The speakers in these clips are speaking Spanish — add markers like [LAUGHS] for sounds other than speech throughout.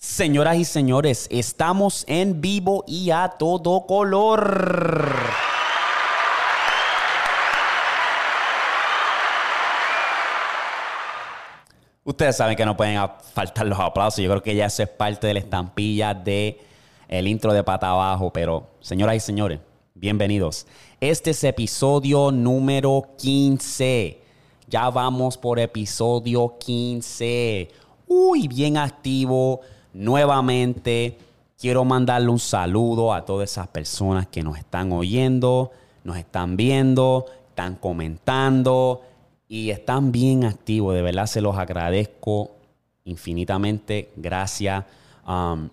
Señoras y señores, estamos en vivo y a todo color. Ustedes saben que no pueden faltar los aplausos. Yo creo que ya eso es parte de la estampilla de el intro de pata abajo. Pero, señoras y señores, bienvenidos. Este es episodio número 15. Ya vamos por episodio 15. Uy, bien activo nuevamente quiero mandarle un saludo a todas esas personas que nos están oyendo, nos están viendo, están comentando y están bien activos. De verdad se los agradezco infinitamente. Gracias. Um,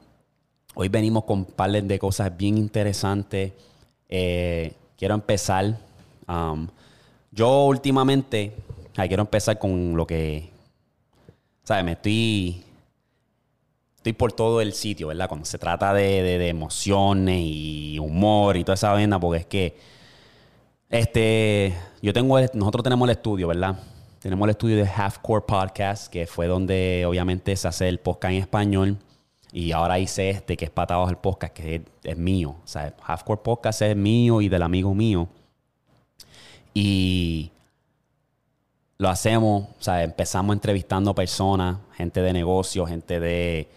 hoy venimos con un par de cosas bien interesantes. Eh, quiero empezar. Um, yo últimamente, quiero empezar con lo que, ¿sabes? Me estoy estoy por todo el sitio, ¿verdad? Cuando se trata de, emociones y humor y toda esa venda, porque es que este, yo tengo, nosotros tenemos el estudio, ¿verdad? Tenemos el estudio de Halfcore Podcast, que fue donde obviamente se hace el podcast en español. Y ahora hice este, que es Patados el Podcast, que es, mío. O sea, Halfcore Podcast es mío y del amigo mío. Y lo hacemos, o sea, empezamos entrevistando personas, gente de negocio, gente de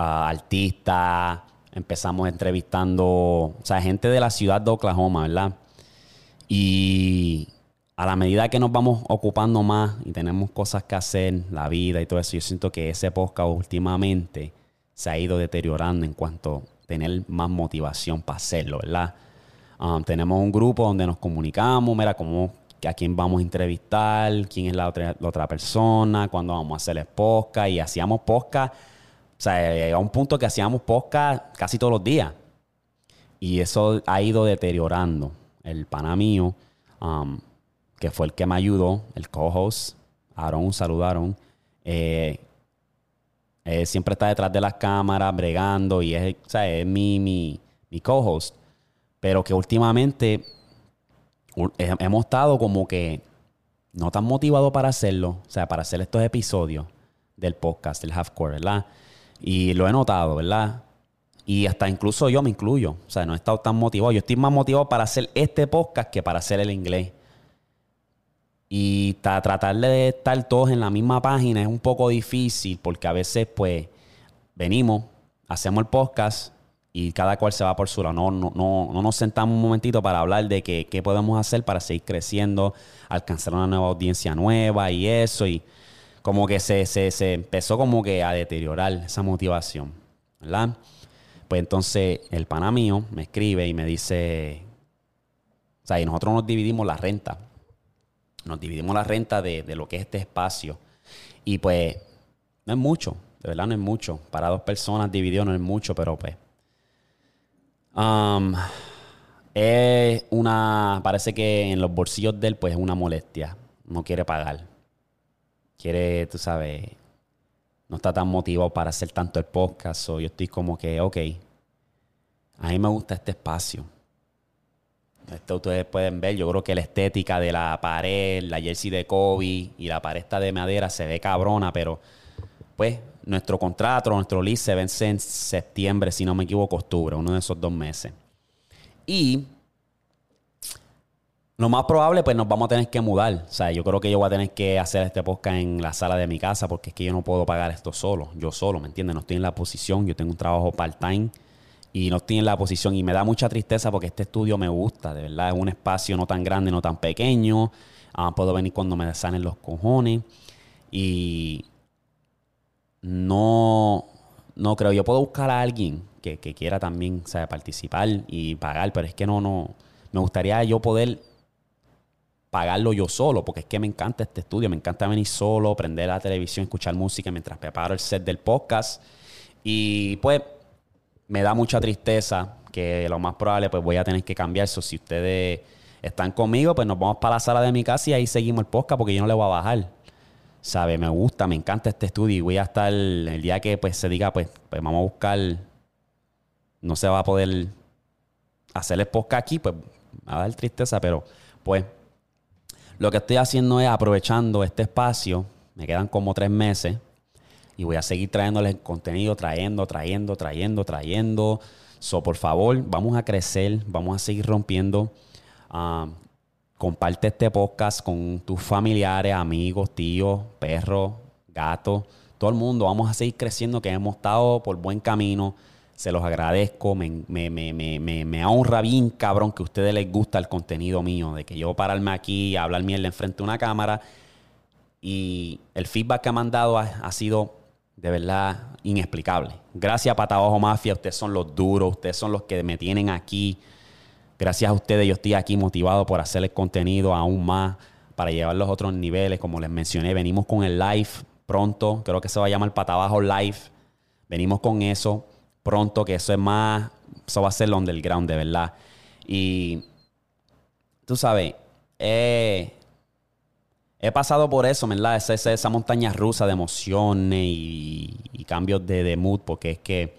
artistas, empezamos entrevistando, o sea, gente de la ciudad de Oklahoma, ¿verdad? Y a la medida que nos vamos ocupando más y tenemos cosas que hacer, la vida y todo eso, yo siento que ese podcast últimamente se ha ido deteriorando en cuanto a tener más motivación para hacerlo, ¿verdad? Um, tenemos un grupo donde nos comunicamos, mira, cómo, a quién vamos a entrevistar, quién es la otra, persona, cuándo vamos a hacer el podcast y hacíamos podcast sea, a un punto que hacíamos podcast casi todos los días. Y eso ha ido deteriorando. El pana mío, um, que fue el que me ayudó, el co-host, Aaron, saludaron. Eh, siempre está detrás de las cámaras, bregando, y es, o sea, es mi, mi, mi co-host. Pero que últimamente hemos estado como que no tan motivados para hacerlo, o sea, para hacer estos episodios del podcast, del Halfcore, ¿verdad? Y lo he notado, ¿verdad? Y hasta incluso yo me incluyo. O sea, no he estado tan motivado. Yo estoy más motivado para hacer este podcast que para hacer el inglés. Y tratar de estar todos en la misma página es un poco difícil porque a veces, pues, venimos, hacemos el podcast y cada cual se va por su lado. No, no, no, no nos sentamos un momentito para hablar de qué, qué podemos hacer para seguir creciendo, alcanzar una nueva audiencia nueva y eso. Y como que se, se, empezó como que a deteriorar esa motivación, ¿verdad? Pues entonces el pana mío me escribe y me dice, o sea, y nosotros nos dividimos la renta, nos dividimos la renta de, lo que es este espacio. Y pues no es mucho, de verdad no es mucho. Para dos personas dividido no es mucho, pero pues... Um, es una, parece que en los bolsillos de él pues es una molestia, no quiere pagar quiere, tú sabes, no está tan motivado para hacer tanto el podcast. O yo estoy como que, ok, a mí me gusta este espacio. Esto ustedes pueden ver, yo creo que la estética de la pared, la jersey de Kobe y la pared de madera se ve cabrona, pero pues nuestro contrato, nuestro lease se vence en septiembre, si no me equivoco, octubre, uno de esos dos meses. Y lo más probable, pues nos vamos a tener que mudar. O sea, yo creo que yo voy a tener que hacer este podcast en la sala de mi casa porque es que yo no puedo pagar esto solo. Yo solo, ¿me entiendes? No estoy en la posición. Yo tengo un trabajo part-time y no estoy en la posición. Y me da mucha tristeza porque este estudio me gusta, de verdad. Es un espacio no tan grande, no tan pequeño. Ah, puedo venir cuando me salen los cojones. Y no, no creo. Yo puedo buscar a alguien que, que quiera también o participar y pagar, pero es que no, no. Me gustaría yo poder pagarlo yo solo, porque es que me encanta este estudio, me encanta venir solo, prender la televisión, escuchar música mientras preparo el set del podcast. Y pues me da mucha tristeza que lo más probable pues voy a tener que cambiar eso. Si ustedes están conmigo, pues nos vamos para la sala de mi casa y ahí seguimos el podcast porque yo no le voy a bajar. ¿Sabe? Me gusta, me encanta este estudio y voy a estar el día que pues se diga, pues, pues vamos a buscar, no se va a poder hacer el podcast aquí, pues me va a dar tristeza, pero pues lo que estoy haciendo es aprovechando este espacio, me quedan como tres meses, y voy a seguir trayéndoles contenido, trayendo, trayendo, trayendo, trayendo. So, por favor, vamos a crecer, vamos a seguir rompiendo. Ah, comparte este podcast con tus familiares, amigos, tíos, perros, gatos, todo el mundo. Vamos a seguir creciendo, que hemos estado por buen camino. Se los agradezco, me, me, me, me, honra bien, cabrón, que a ustedes les gusta el contenido mío, de que yo pararme aquí a hablar mierda enfrente de una cámara. Y el feedback que me han dado ha, sido de verdad inexplicable. Gracias, Patabajo Mafia. Ustedes son los duros, ustedes son los que me tienen aquí. Gracias a ustedes, yo estoy aquí motivado por hacer el contenido aún más para llevarlos a otros niveles. Como les mencioné, venimos con el live pronto. Creo que se va a llamar Patabajo Live. Venimos con eso pronto, que eso es más, eso va a ser el underground, de verdad. Y tú sabes, he pasado por eso, ¿verdad? Esa, esa, montaña rusa de emociones y, cambios de, de, mood, porque es que,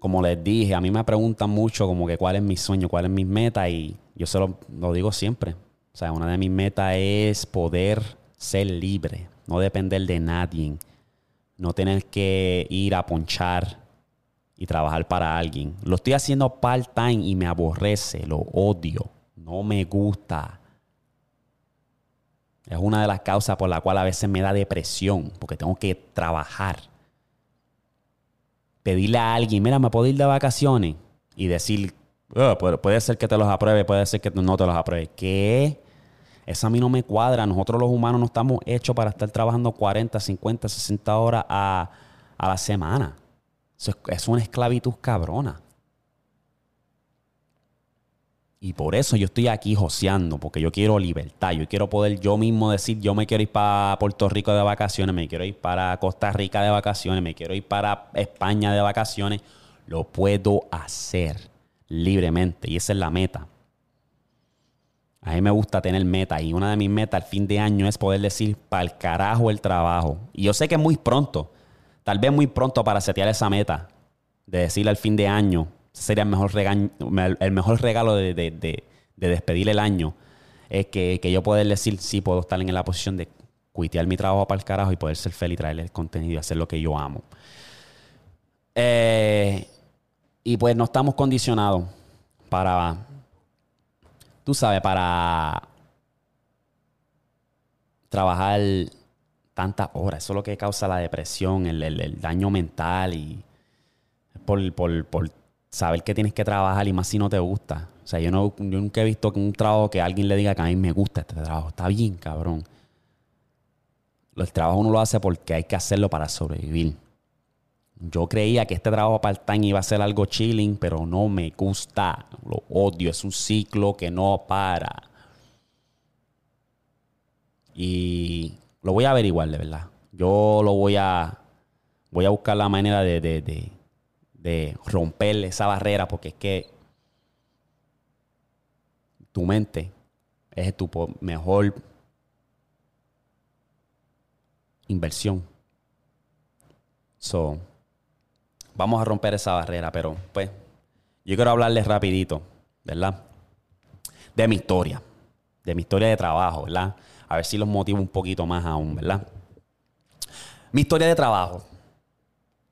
como les dije, a mí me preguntan mucho como que cuál es mi sueño, cuál es mi meta, y yo se lo, lo digo siempre. O sea, una de mis metas es poder ser libre, no depender de nadie, no tener que ir a ponchar y trabajar para alguien. Lo estoy haciendo part-time y me aborrece, lo odio, no me gusta. Es una de las causas por la cual a veces me da depresión, porque tengo que trabajar. Pedirle a alguien, mira, ¿me puedo ir de vacaciones? Y decir, oh, puede, ser que te los apruebe, puede ser que no te los apruebe. ¿Qué? Eso a mí no me cuadra. Nosotros los humanos no estamos hechos para estar trabajando 40, 50, 60 horas a, a la semana es una esclavitud cabrona. Y por eso yo estoy aquí joseando, porque yo quiero libertad. Yo quiero poder yo mismo decir, yo me quiero ir para Puerto Rico de vacaciones, me quiero ir para Costa Rica de vacaciones, me quiero ir para España de vacaciones. Lo puedo hacer libremente y esa es la meta. A mí me gusta tener meta y una de mis metas al fin de año es poder decir, para el carajo el trabajo. Y yo sé que es muy pronto. Tal vez muy pronto para setear esa meta de decirle al fin de año, sería el mejor, el mejor regalo de, despedir el año, es que, yo poder decir, sí, puedo estar en la posición de cuitear mi trabajo para el carajo y poder ser feliz traerle el contenido y hacer lo que yo amo. Eh, y pues no estamos condicionados para, tú sabes, para trabajar tantas horas. Eso es lo que causa la depresión, el, daño mental y por, por, saber que tienes que trabajar y más si no te gusta. O sea, yo, no, yo nunca he visto un trabajo que alguien le diga que a mí me gusta este trabajo. Está bien, cabrón. El trabajo uno lo hace porque hay que hacerlo para sobrevivir. Yo creía que este trabajo part-time iba a ser algo chilling, pero no me gusta. Lo odio. Es un ciclo que no para. Y lo voy a averiguar, de verdad. Yo lo voy a. Voy a buscar la manera de, de, de, romper esa barrera, porque es que tu mente es tu mejor inversión. So, vamos a romper esa barrera, pero pues yo quiero hablarles rapidito, ¿verdad? De mi historia, de mi historia de trabajo, ¿verdad? A ver si los motivo un poquito más aún, ¿verdad? Mi historia de trabajo.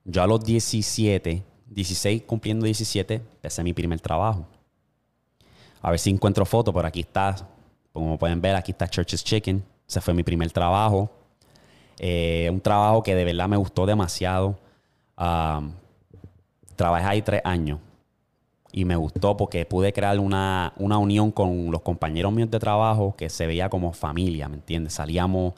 Yo a los 17, 16 cumpliendo 17, empecé mi primer trabajo. A ver si encuentro foto, pero aquí está, como pueden ver, aquí está Church's Chicken. Ese fue mi primer trabajo. Eh, un trabajo que de verdad me gustó demasiado. trabajé ahí tres años y me gustó porque pude crear una, unión con los compañeros míos de trabajo que se veía como familia, ¿me entiendes? Salíamos,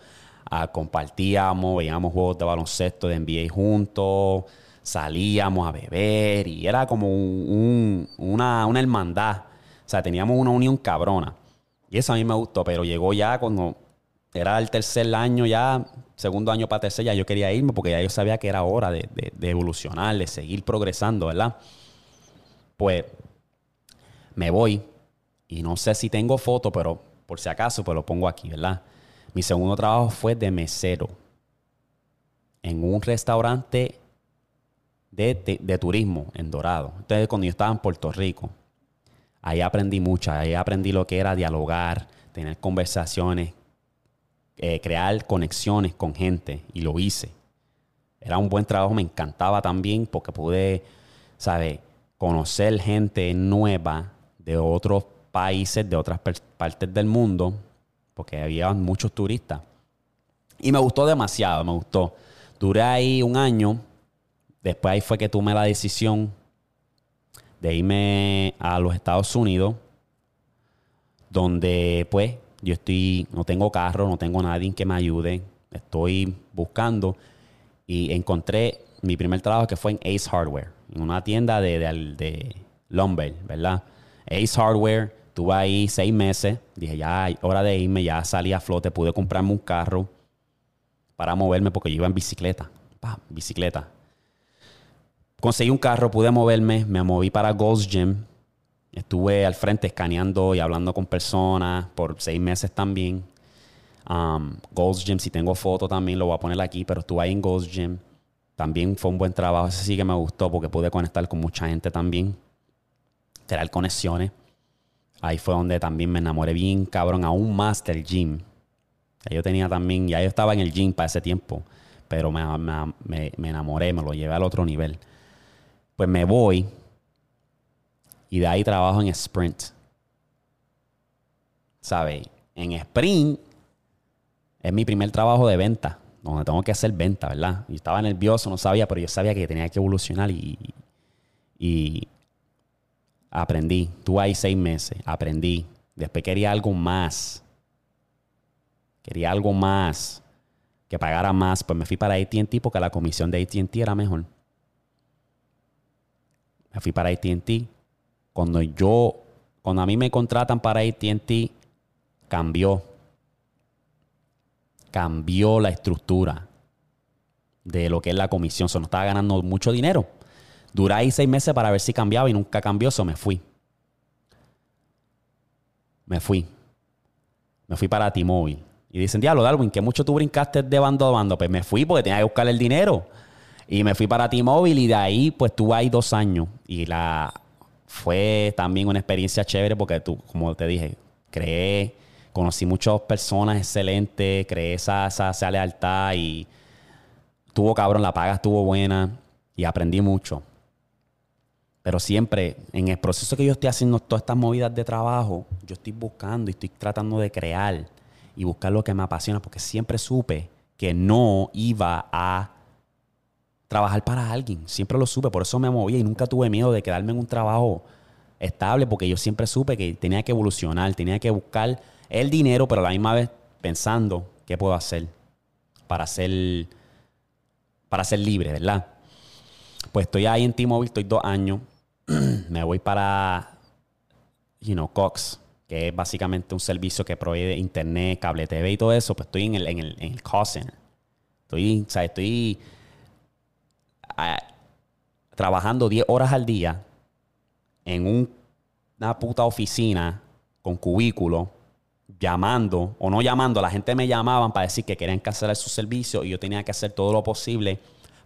a, compartíamos, veíamos juegos de baloncesto de NBA juntos, salíamos a beber y era como una, una hermandad. O sea, teníamos una unión cabrona. Y eso a mí me gustó, pero llegó ya cuando era el tercer año ya, segundo año para tercer, ya yo quería irme porque ya yo sabía que era hora de, de evolucionar, de seguir progresando, ¿verdad? Pues me voy y no sé si tengo foto, pero por si acaso, pues lo pongo aquí, ¿verdad? Mi segundo trabajo fue de mesero en un restaurante de, turismo en Dorado. Entonces, cuando yo estaba en Puerto Rico, ahí aprendí mucho, ahí aprendí lo que era dialogar, tener conversaciones, eh, crear conexiones con gente y lo hice. Era un buen trabajo, me encantaba también porque pude, ¿sabes? Conocer gente nueva de otros países, de otras partes del mundo, porque había muchos turistas. Y me gustó demasiado, me gustó. Duré ahí un año. Después ahí fue que tomé la decisión de irme a los Estados Unidos, donde pues yo estoy, no tengo carro, no tengo nadie que me ayude, estoy buscando y encontré mi primer trabajo que fue en Ace Hardware, una tienda de, de, de lumber, ¿verdad? Ace Hardware, tuve ahí seis meses, dije ya, hora de irme, ya salí a flote, pude comprarme un carro para moverme porque yo iba en bicicleta, pa, bicicleta conseguí un carro, pude moverme, me moví para Gold's Gym. Estuve al frente escaneando y hablando con personas por seis meses también. Um, Gold's Gym, si tengo foto también lo voy a poner aquí, pero estuve ahí en Gold's Gym. También fue un buen trabajo. Ese sí que me gustó porque pude conectar con mucha gente también. Crear conexiones. Ahí fue donde también me enamoré bien, cabrón, aún más del gym. Yo tenía también, ya yo estaba en el gym para ese tiempo, pero me, me enamoré, me lo llevé al otro nivel. Pues me voy y de ahí trabajo en sprint. ¿Sabes? En sprint es mi primer trabajo de venta, donde tengo que hacer venta, ¿verdad? Y estaba nervioso, no sabía, pero yo sabía que tenía que evolucionar y, y aprendí. Tuve ahí seis meses, aprendí. Después quería algo más. Quería algo más. Que pagara más. Pues me fui para ATT porque la comisión de ATT era mejor me fui para ATT. Cuando yo, cuando a mí me contratan para ATT, cambió. Cambió la estructura de lo que es la comisión. O no estaba ganando mucho dinero. Duré ahí seis meses para ver si cambiaba y nunca cambió. Eso me fui. Me fui. Me fui para T-Mobile. Y dicen, diablo, Darwin, que mucho tú brincaste de bando a bando. Pues me fui porque tenía que buscar el dinero. Y me fui para T-Mobile y de ahí pues estuve ahí dos años. Y la fue también una experiencia chévere porque tú, como te dije, creé, conocí muchas personas excelentes, creé esa, esa, lealtad y tuvo cabrón, la paga estuvo buena y aprendí mucho. Pero siempre en el proceso que yo estoy haciendo todas estas movidas de trabajo, yo estoy buscando y estoy tratando de crear y buscar lo que me apasiona porque siempre supe que no iba a trabajar para alguien. Siempre lo supe, por eso me movía y nunca tuve miedo de quedarme en un trabajo estable, porque yo siempre supe que tenía que evolucionar, tenía que buscar el dinero, pero a la misma vez pensando qué puedo hacer para ser, para ser libre, ¿verdad? Pues estoy ahí en T-Mobile, estoy dos años. [CLEARS THROAT] me voy para, you know, Cox, que es básicamente un servicio que provee internet, cable TV y todo eso. Pues estoy en el, en el, en el. Estoy, o sea, estoy trabajando 10 horas al día en una puta oficina con cubículo, llamando o no llamando, la gente me llamaban para decir que querían cancelar su servicio y yo tenía que hacer todo lo posible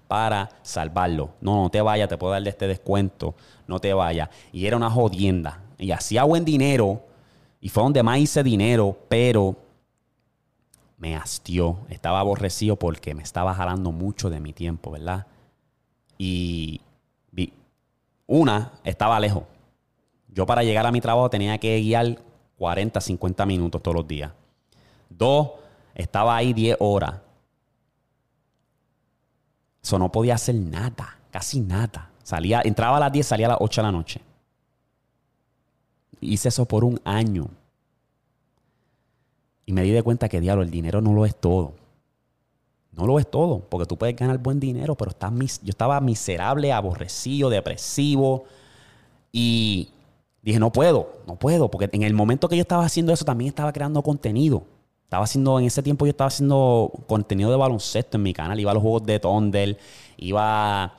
para salvarlo. No, no te vayas, te puedo darle este descuento, no te vayas. Y era una jodienda. Y hacía buen dinero y fue donde más hice dinero, pero me hastió. Estaba aborrecido porque me estaba jalando mucho de mi tiempo, ¿verdad? Y vi, una, estaba lejos. Yo para llegar a mi trabajo tenía que guiar 40, 50 minutos todos los días. Dos, estaba ahí 10 horas. Eso no podía hacer nada, casi nada. Salía, entraba a las 10, salía a las 8 de la noche. Hice eso por un año. Y me di de cuenta que, diablo, el dinero no lo es todo. No lo es todo, porque tú puedes ganar buen dinero, pero estás yo estaba miserable, aborrecido, depresivo. Y dije, no puedo, no puedo, porque en el momento que yo estaba haciendo eso también estaba creando contenido. Estaba haciendo, en ese tiempo yo estaba haciendo contenido de baloncesto en mi canal. Iba a los juegos de Thunder, iba,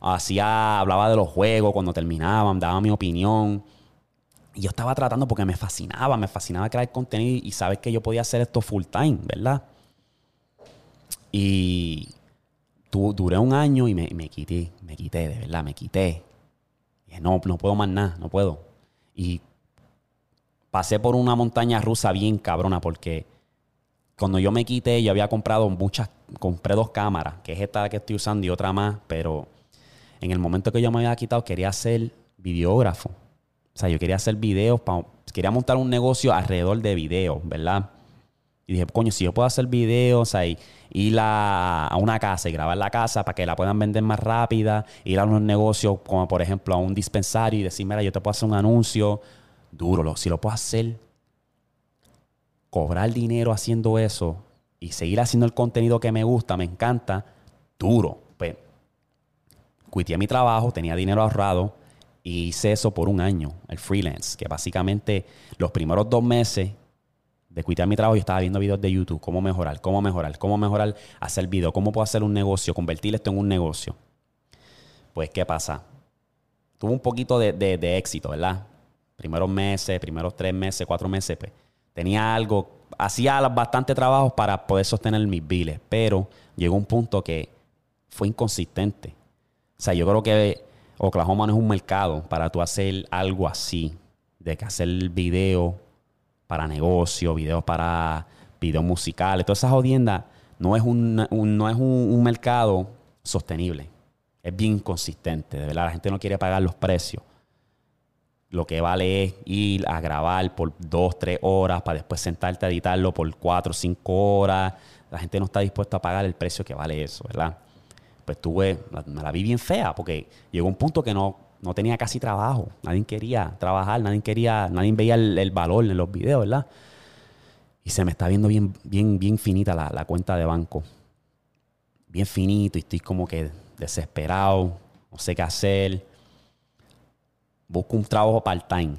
hacía, hablaba de los juegos cuando terminaban, daba mi opinión. Y yo estaba tratando porque me fascinaba, me fascinaba crear contenido y sabes que yo podía hacer esto full time, ¿verdad? Y tu, duré un año y me, me, quité, me quité, de verdad, me quité. dije, no, no puedo más nada, no puedo. Y pasé por una montaña rusa bien cabrona porque cuando yo me quité, yo había comprado muchas, compré dos cámaras, que es esta que estoy usando y otra más, pero en el momento que yo me había quitado quería ser videógrafo. O sea, yo quería hacer videos, quería montar un negocio alrededor de videos, ¿verdad? Y dije, coño, si yo puedo hacer videos, o ir a, una casa y grabar la casa para que la puedan vender más rápida, ir a unos negocios como por ejemplo a un dispensario y decir, mira, yo te puedo hacer un anuncio, duro, si lo puedo hacer, cobrar dinero haciendo eso y seguir haciendo el contenido que me gusta, me encanta, duro. Pues, cuité mi trabajo, tenía dinero ahorrado y hice eso por un año, el freelance, que básicamente los primeros dos meses de quitar mi trabajo yo estaba viendo videos de YouTube, cómo mejorar, cómo mejorar, cómo mejorar, hacer video, cómo puedo hacer un negocio, convertir esto en un negocio. Pues, ¿qué pasa? Tuve un poquito de, de éxito, ¿verdad? Primeros meses, primeros tres meses, cuatro meses, pues tenía algo, hacía bastante trabajo para poder sostener mis biles, pero llegó un punto que fue inconsistente. O sea, yo creo que Oklahoma no es un mercado para tú hacer algo así, de que hacer videos para negocio, videos para videos musicales, todas esas jodiendas, no es, un, no es un mercado sostenible. Es bien inconsistente, de verdad, la gente no quiere pagar los precios lo que vale es ir a grabar por dos, tres horas para después sentarte a editarlo por cuatro, cinco horas. La gente no está dispuesta a pagar el precio que vale eso, ¿verdad? Pues tuve, me la vi bien fea porque llegó un punto que no, no tenía casi trabajo. Nadie quería trabajar, nadie quería, nadie veía el, valor en los videos, ¿verdad? Y se me está viendo bien, bien, bien finita la, cuenta de banco. Bien finito y estoy como que desesperado, no sé qué hacer busco un trabajo part-time.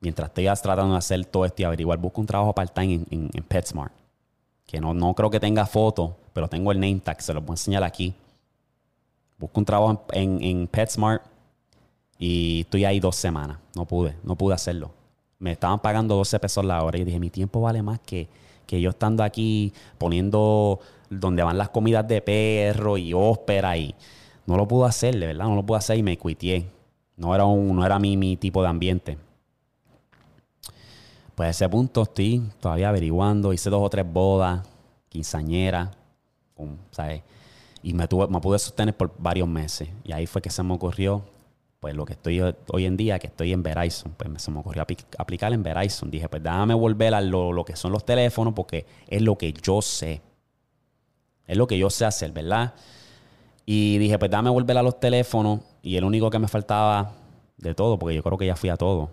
Mientras estoy tratando de hacer todo esto y averiguar, busco un trabajo part-time en, PetSmart. Que no, no creo que tenga foto, pero tengo el name tag, se lo voy a enseñar aquí. Busco un trabajo en, en PetSmart y estoy ahí dos semanas. No pude, no pude hacerlo. Me estaban pagando 12 pesos la hora y dije, mi tiempo vale más que, que yo estando aquí poniendo donde van las comidas de perro y ópera y no lo pude hacer, de verdad, no lo pude hacer y me cuité. No era, un, no era mi, mi tipo de ambiente. Pues a ese punto estoy todavía averiguando. Hice dos o tres bodas, quinceañeras, ¿sabes? Y me, tuve, me pude sostener por varios meses. Y ahí fue que se me ocurrió, pues lo que estoy hoy en día, que estoy en Verizon. Pues se me ocurrió aplicar en Verizon. Dije, pues déjame volver a lo, lo que son los teléfonos porque es lo que yo sé. Es lo que yo sé hacer, ¿verdad? Y dije, pues dame volver a los teléfonos. Y el único que me faltaba de todo, porque yo creo que ya fui a todo,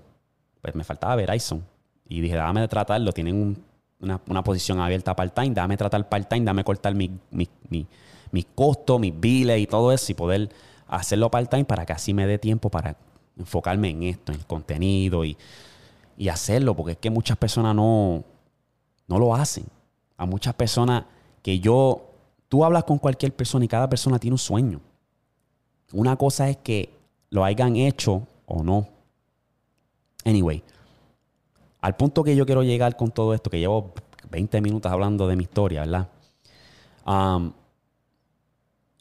pues me faltaba Verizon. Y dije, dame tratarlo. Tienen una, posición abierta part-time. Dame tratar part-time. Dame cortar mis mi, mi, costos, mis biles y todo eso. Y poder hacerlo part-time para que así me dé tiempo para enfocarme en esto, en el contenido y, y hacerlo. Porque es que muchas personas no, no lo hacen. A muchas personas que yo Tú hablas con cualquier persona y cada persona tiene un sueño. Una cosa es que lo hayan hecho o no. Anyway, al punto que yo quiero llegar con todo esto, que llevo 20 minutos hablando de mi historia, ¿verdad? Um,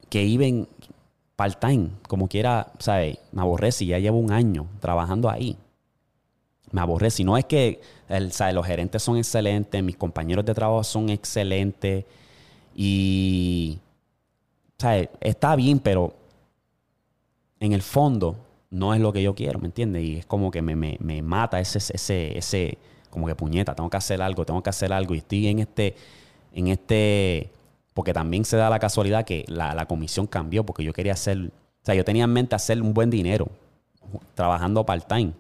que iban part-time, como quiera, ¿sabes? Me aborré si ya llevo un año trabajando ahí. Me aborré. Si no es que el, los gerentes son excelentes, mis compañeros de trabajo son excelentes, y, ¿sabes? Está bien, pero en el fondo no es lo que yo quiero, ¿me entiendes? Y es como que me, me, mata ese, ese, ese, como que puñeta, tengo que hacer algo, tengo que hacer algo. Y estoy en este, en este, porque también se da la casualidad que la, comisión cambió, porque yo quería hacer, o sea, yo tenía en mente hacer un buen dinero trabajando part-time,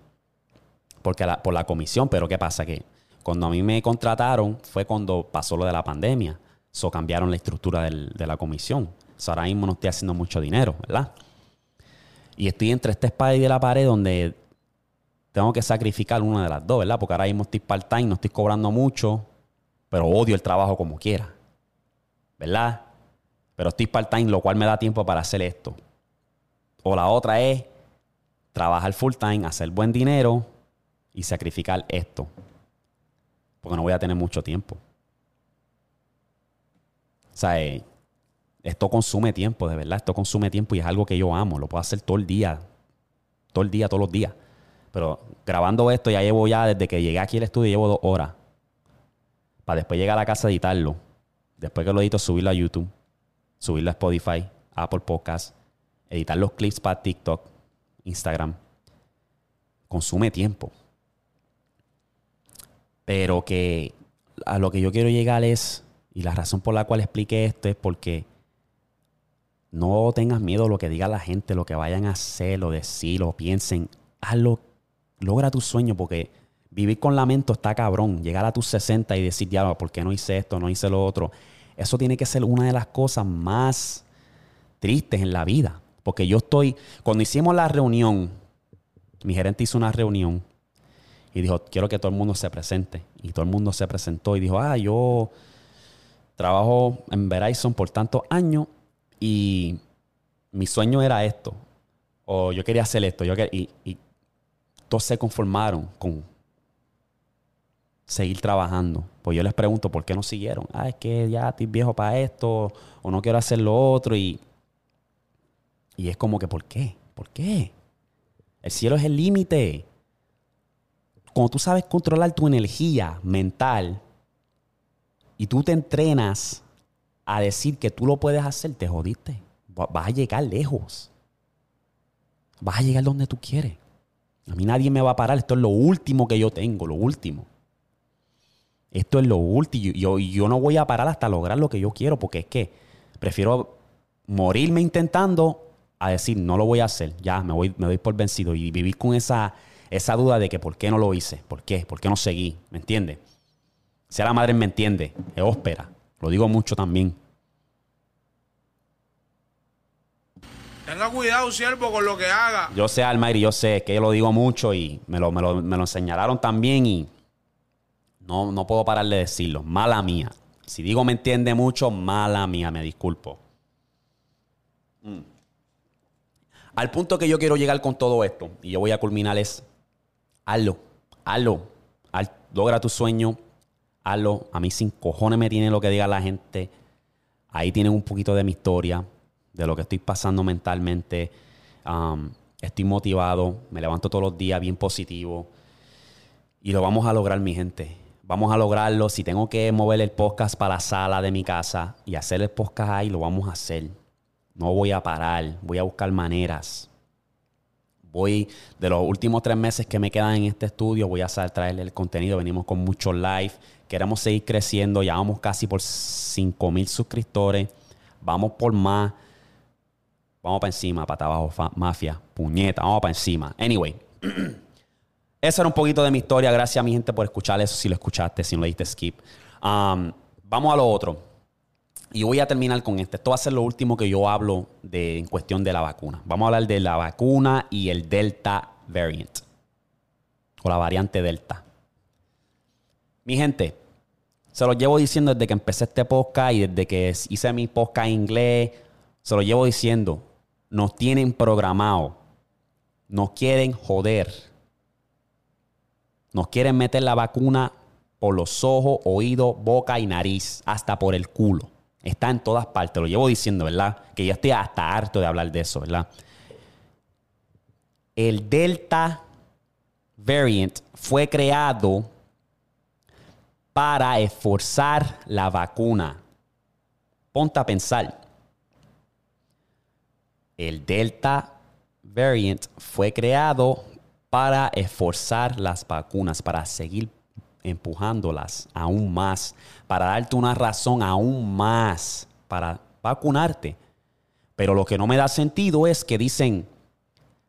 por la comisión, pero ¿qué pasa? Que cuando a mí me contrataron fue cuando pasó lo de la pandemia. So cambiaron la estructura de la comisión. ahora mismo no estoy haciendo mucho dinero, ¿verdad? Y estoy entre esta espada y de la pared donde tengo que sacrificar una de las dos, ¿verdad? Porque ahora mismo estoy part-time, no estoy cobrando mucho, pero odio el trabajo como quiera, ¿verdad? Pero estoy part-time, lo cual me da tiempo para hacer esto. O la otra es trabajar full-time, hacer buen dinero y sacrificar esto. Porque no voy a tener mucho tiempo. O sea, eh, esto consume tiempo, de verdad, esto consume tiempo y es algo que yo amo, lo puedo hacer todo el día, todo el día, todos los días. Pero grabando esto ya llevo ya, desde que llegué aquí al estudio, llevo dos horas. para después llegar a la casa a editarlo. Después que lo edito, subirlo a YouTube, subirlo a Spotify, Apple Podcasts, editar los clips para TikTok, Instagram. Consume tiempo. Pero que a lo que yo quiero llegar es, y la razón por la cual expliqué esto es porque no tengas miedo a lo que diga la gente, lo que vayan a hacer, o decir, o piensen. Hazlo, logra tu sueño, porque vivir con lamento está cabrón. Llegar a tus 60 y decir, ya, ¿por qué no hice esto, no hice lo otro? Eso tiene que ser una de las cosas más tristes en la vida. Porque yo estoy, cuando hicimos la reunión, mi gerente hizo una reunión y dijo, quiero que todo el mundo se presente. Y todo el mundo se presentó y dijo, ah, yo trabajo en Verizon por tantos años y mi sueño era esto. O yo quería hacer esto. Yo y, y todos se conformaron con seguir trabajando. Pues yo les pregunto, ¿por qué no siguieron? Ah, es que ya estoy viejo para esto, o no quiero hacer lo otro. Y, y es como que, ¿por qué? ¿Por qué? El cielo es el límite cuando tú sabes controlar tu energía mental y tú te entrenas a decir que tú lo puedes hacer, te jodiste. Vas a llegar lejos. Vas a llegar donde tú quieres. A mí nadie me va a parar. Esto es lo último que yo tengo, lo último. Esto es lo último. Y yo, yo no voy a parar hasta lograr lo que yo quiero, porque es que prefiero morirme intentando a decir, no lo voy a hacer. Ya, me voy, me doy por vencido. Y vivir con esa esa duda de que por qué no lo hice, por qué, por qué no seguí, ¿me entiende? Si la madre me entiende, es óspera, lo digo mucho también. Tenga cuidado, siervo, con lo que haga. Yo sé, Almairi, yo sé que yo lo digo mucho y me lo, me lo, enseñaron también y no, no puedo parar de decirlo. Mala mía. Si digo me entiende mucho, mala mía, me disculpo. Mm. Al punto que yo quiero llegar con todo esto, y yo voy a culminar es hazlo, hazlo, logra tu sueño, hazlo. A mí sin cojones me tiene lo que diga la gente. Ahí tienen un poquito de mi historia, de lo que estoy pasando mentalmente. Estoy motivado, me levanto todos los días bien positivo. Y lo vamos a lograr, mi gente. Vamos a lograrlo. Si tengo que mover el podcast para la sala de mi casa y hacer el podcast ahí, lo vamos a hacer. No voy a parar, voy a buscar maneras voy, de los últimos tres meses que me quedan en este estudio, voy a traerle el contenido. Venimos con mucho live. Queremos seguir creciendo. Ya vamos casi por 5 mil suscriptores. Vamos por más. Vamos para encima, pata abajo, mafia, puñeta, vamos para encima. Anyway, [CLEARS THROAT] esa era un poquito de mi historia. Gracias a mi gente por escuchar eso, si lo escuchaste, si no le diste skip. Um, vamos a lo otro. Y voy a terminar con este. Esto va a ser lo último que yo hablo de, en cuestión de la vacuna. Vamos a hablar de la vacuna y el Delta variant. O la variante Delta. Mi gente, se lo llevo diciendo desde que empecé este podcast y desde que hice mi podcast en inglés. Se lo llevo diciendo. Nos tienen programado. Nos quieren joder. Nos quieren meter la vacuna por los ojos, oídos, boca y nariz. Hasta por el culo. Está en todas partes, lo llevo diciendo, ¿verdad? Que ya estoy hasta harto de hablar de eso, ¿verdad? El Delta variant fue creado para esforzar la vacuna. Ponte a pensar. El Delta variant fue creado para esforzar las vacunas, para seguir empujándolas aún más, para darte una razón aún más para vacunarte. Pero lo que no me da sentido es que dicen,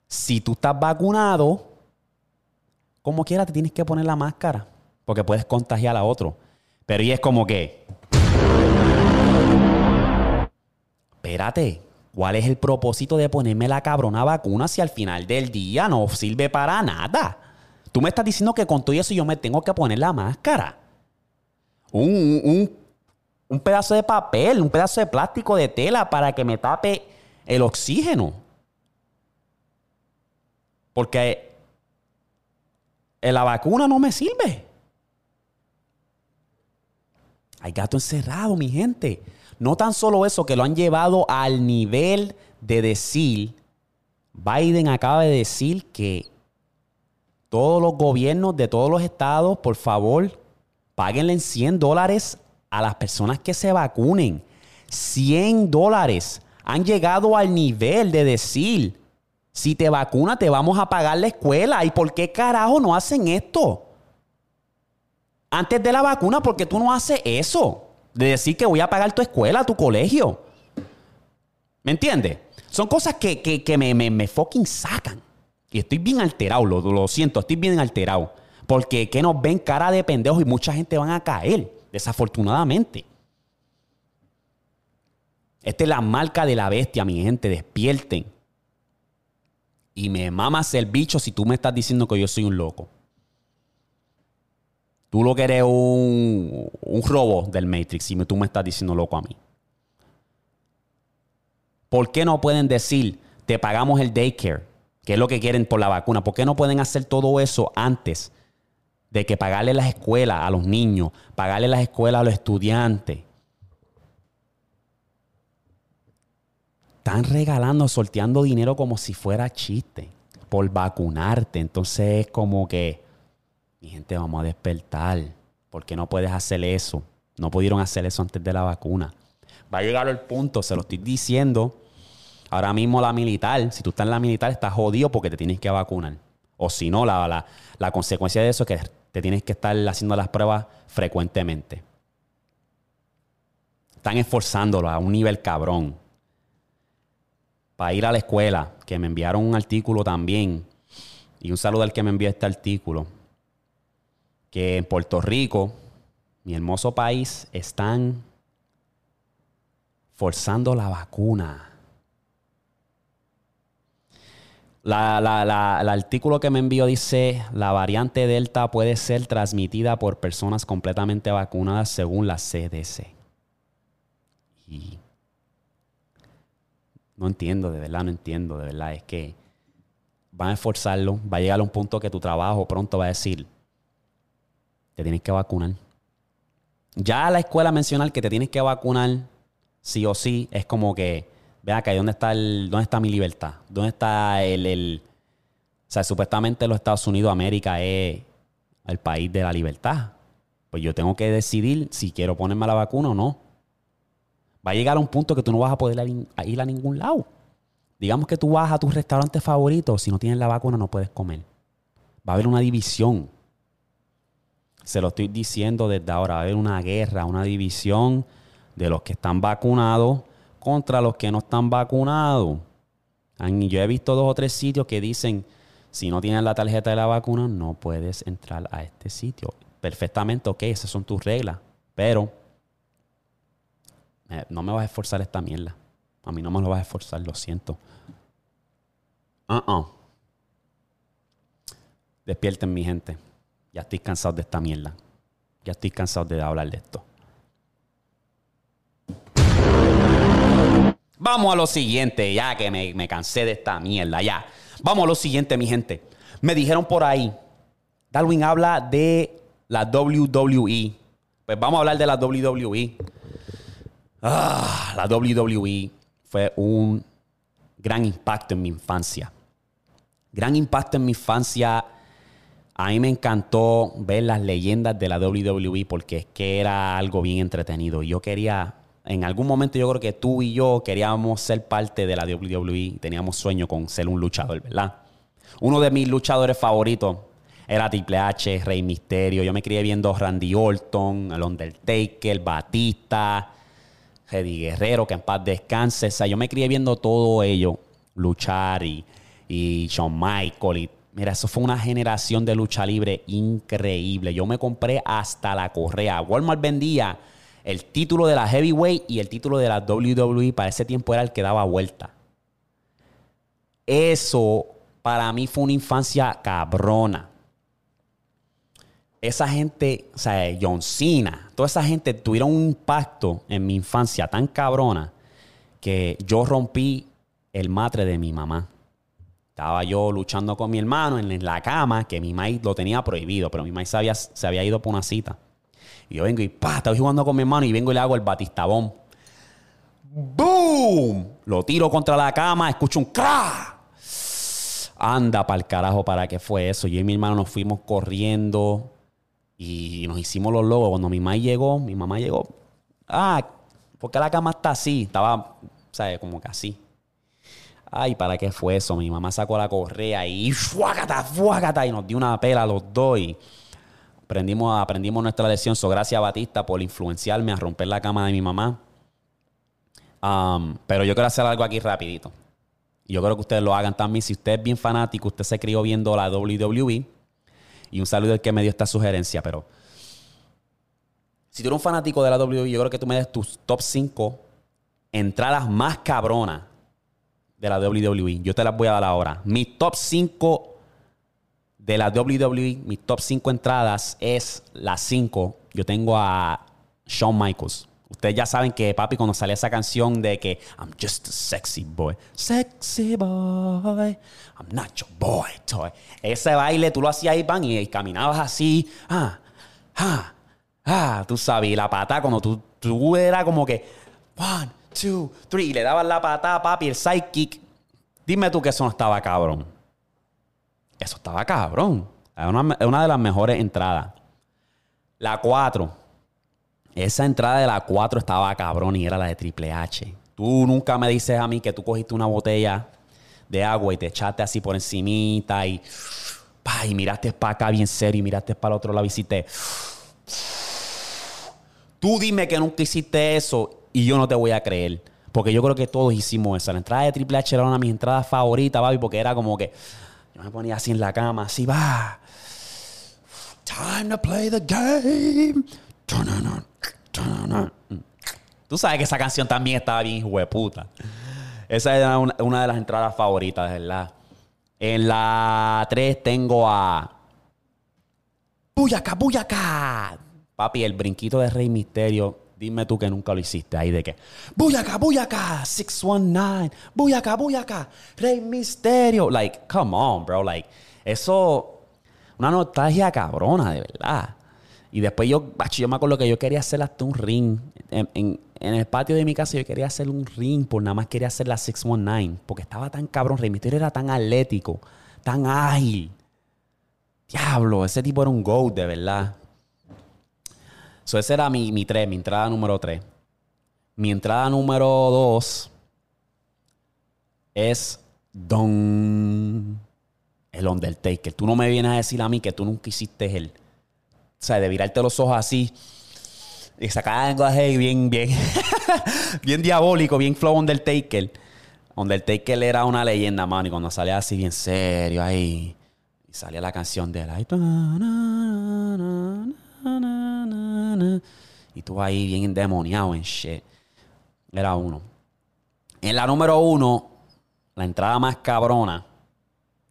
si tú estás vacunado, como quiera te tienes que poner la máscara, porque puedes contagiar a otro. Pero y es como que, espérate, ¿cuál es el propósito de ponerme la cabrona vacuna si al final del día no sirve para nada? Tú me estás diciendo que con todo eso yo me tengo que poner la máscara. Un, un, pedazo de papel, un pedazo de plástico de tela para que me tape el oxígeno. Porque la vacuna no me sirve. Hay gato encerrado, mi gente. No tan solo eso, que lo han llevado al nivel de decir, Biden acaba de decir que todos los gobiernos de todos los estados, por favor, Páguenle 100 dólares a las personas que se vacunen. 100 dólares. Han llegado al nivel de decir, si te vacuna te vamos a pagar la escuela. ¿Y por qué carajo no hacen esto? Antes de la vacuna, ¿por qué tú no haces eso? De decir que voy a pagar tu escuela, tu colegio. ¿Me entiendes? Son cosas que, me, me, fucking sacan. Y estoy bien alterado, lo, lo siento, estoy bien alterado. Porque que nos ven cara de pendejos y mucha gente van a caer, desafortunadamente. Esta es la marca de la bestia, mi gente. Despierten. Y me mamas el bicho si tú me estás diciendo que yo soy un loco. Tú lo que eres un, un robo del Matrix y tú me estás diciendo loco a mí. ¿Por qué no pueden decir, te pagamos el daycare, que es lo que quieren por la vacuna? ¿Por qué no pueden hacer todo eso antes de que pagarle las escuelas a los niños, pagarle las escuelas a los estudiantes? Están regalando, sorteando dinero como si fuera chiste por vacunarte. Entonces es como que, mi gente, vamos a despertar. ¿Por qué no puedes hacer eso? No pudieron hacer eso antes de la vacuna. Va a llegar el punto, se lo estoy diciendo, Ahora mismo la militar, si tú estás en la militar, estás jodido porque te tienes que vacunar. O si no, la, la, consecuencia de eso es que te tienes que estar haciendo las pruebas frecuentemente. Están esforzándolo a un nivel cabrón. Para ir a la escuela, que me enviaron un artículo también. Y un saludo al que me envió este artículo. Que en Puerto Rico, mi hermoso país, están forzando la vacuna La, el artículo que me envió dice, la variante Delta puede ser transmitida por personas completamente vacunadas según la CDC. Y no entiendo, de verdad no entiendo, de verdad es que van a esforzarlo, va a llegar a un punto que tu trabajo pronto va a decir, te tienes que vacunar. Ya la escuela mencionar que te tienes que vacunar sí o sí es como que ve acá, ¿dónde está, el, ¿dónde está mi libertad? ¿Dónde está el, O sea, supuestamente los Estados Unidos, América es el país de la libertad. Pues yo tengo que decidir si quiero ponerme la vacuna o no. Va a llegar a un punto que tú no vas a poder ir a ningún lado. Digamos que tú vas a tu restaurante favorito, si no tienes la vacuna no puedes comer. Va a haber una división. Se lo estoy diciendo desde ahora, va a haber una guerra, una división de los que están vacunados contra los que no están vacunados. Yo he visto dos o tres sitios que dicen, si no tienes la tarjeta de la vacuna, no puedes entrar a este sitio. Perfectamente, ok, esas son tus reglas. Pero eh, no me vas a esforzar esta mierda. A mí no me lo vas a esforzar, lo siento. Uh-uh. Despierten, mi gente. Ya estoy cansado de esta mierda. Ya estoy cansado de hablar de esto. Vamos a lo siguiente, ya que me, cansé de esta mierda, ya. Vamos a lo siguiente, mi gente. Me dijeron por ahí, Darwin habla de la WWE. Pues vamos a hablar de la WWE. Ah, la WWE fue un gran impacto en mi infancia. Gran impacto en mi infancia. A mí me encantó ver las leyendas de la WWE porque es que era algo bien entretenido. Yo quería en algún momento yo creo que tú y yo queríamos ser parte de la WWE, teníamos sueño con ser un luchador, ¿verdad? Uno de mis luchadores favoritos era Triple H, Rey Misterio. Yo me crié viendo Randy Orton, el Undertaker, Batista, Eddie Guerrero, que en paz descanse. O sea, yo me crié viendo todo ello, luchar y, y Shawn Michael. Y, mira, eso fue una generación de lucha libre increíble. Yo me compré hasta la correa. Walmart vendía el título de la Heavyweight y el título de la WWE para ese tiempo era el que daba vuelta. Eso para mí fue una infancia cabrona. Esa gente, o sea, John Cena, toda esa gente tuvieron un impacto en mi infancia tan cabrona que yo rompí el matre de mi mamá. Estaba yo luchando con mi hermano en la cama, que mi maíz lo tenía prohibido, pero mi maíz se había, se había ido por una cita. Y yo vengo y pa, estoy jugando con mi hermano y vengo y le hago el batistabón. ¡Boom! Lo tiro contra la cama, escucho un cra. Anda para el carajo, ¿para qué fue eso? Yo y mi hermano nos fuimos corriendo Y nos hicimos los logos. Cuando mi mamá llegó, mi mamá llegó. Ah, ¿por qué la cama está así? Estaba, ¿sabes? Como que así. Ay, ¿para qué fue eso? Mi mamá sacó la correa y ¡fuágata, fuágata! Y nos dio una pela a los dos y aprendimos, aprendimos nuestra lección. So, gracias Batista por influenciarme a romper la cama de mi mamá. Pero yo quiero hacer algo aquí rapidito. Yo creo que ustedes lo hagan también. Si usted es bien fanático, usted se crió viendo la WWE. Y un saludo al que me dio esta sugerencia, pero... Si tú eres un fanático de la WWE, yo creo que tú me des tus top 5 entradas más cabronas de la WWE. Yo te las voy a dar ahora. Mi top 5 de la WWE, mis top 5 entradas es las 5. Yo tengo a Shawn Michaels. Ustedes ya saben que, papi, cuando sale esa canción de que I'm just a sexy boy, sexy boy, I'm not your boy toy. Ese baile tú lo hacías ahí, pan, y, caminabas así, ah, ah, ah, tú sabes, la pata, cuando tú, tú era como que, two, three. Y le dabas la patada, papi, el sidekick. Dime tú que eso no estaba cabrón. Eso estaba cabrón. Es una, una, de las mejores entradas. La 4. Esa entrada de la 4 estaba cabrón y era la de Triple H. Tú nunca me dices a mí que tú cogiste una botella de agua y te echaste así por encimita y, pa, y miraste para acá bien serio y miraste para el otro lado y hiciste... Tú dime que nunca hiciste eso y yo no te voy a creer. Porque yo creo que todos hicimos eso. La entrada de Triple H era una de mis entradas favoritas, baby, porque era como que yo me ponía así en la cama, así va. Time to play the game. Tú sabes que esa canción también estaba bien hueputa. Esa era una, una, de las entradas favoritas, ¿verdad? En la 3 tengo a. ¡Buyaca, buyaca! Papi, el brinquito de Rey Misterio Dime tú que nunca lo hiciste ahí de que. ¡Buyaka, buyaka! 619. ¡Buyaka, buyaka! Rey Misterio. Like, come on, bro. Like, eso. Una nostalgia cabrona, de verdad. Y después yo, yo me acuerdo que yo quería hacer hasta un ring. En, en, en, el patio de mi casa yo quería hacer un ring, por nada más quería hacer la 619. Porque estaba tan cabrón. Rey Misterio era tan atlético, tan ágil. Diablo, ese tipo era un GOAT, de verdad. So, ese era mi, mi 3, mi entrada número 3. Mi entrada número 2 es Don. El Undertaker. Tú no me vienes a decir a mí que tú nunca hiciste él. O sea, de virarte los ojos así. Y sacar lenguaje bien, bien. [LAUGHS] bien diabólico, bien flow Undertaker. Undertaker era una leyenda, mano. Y cuando salía así bien serio ahí. Y salía la canción de él. Y tú ahí bien endemoniado en shit. Era uno. En la número uno, la entrada más cabrona,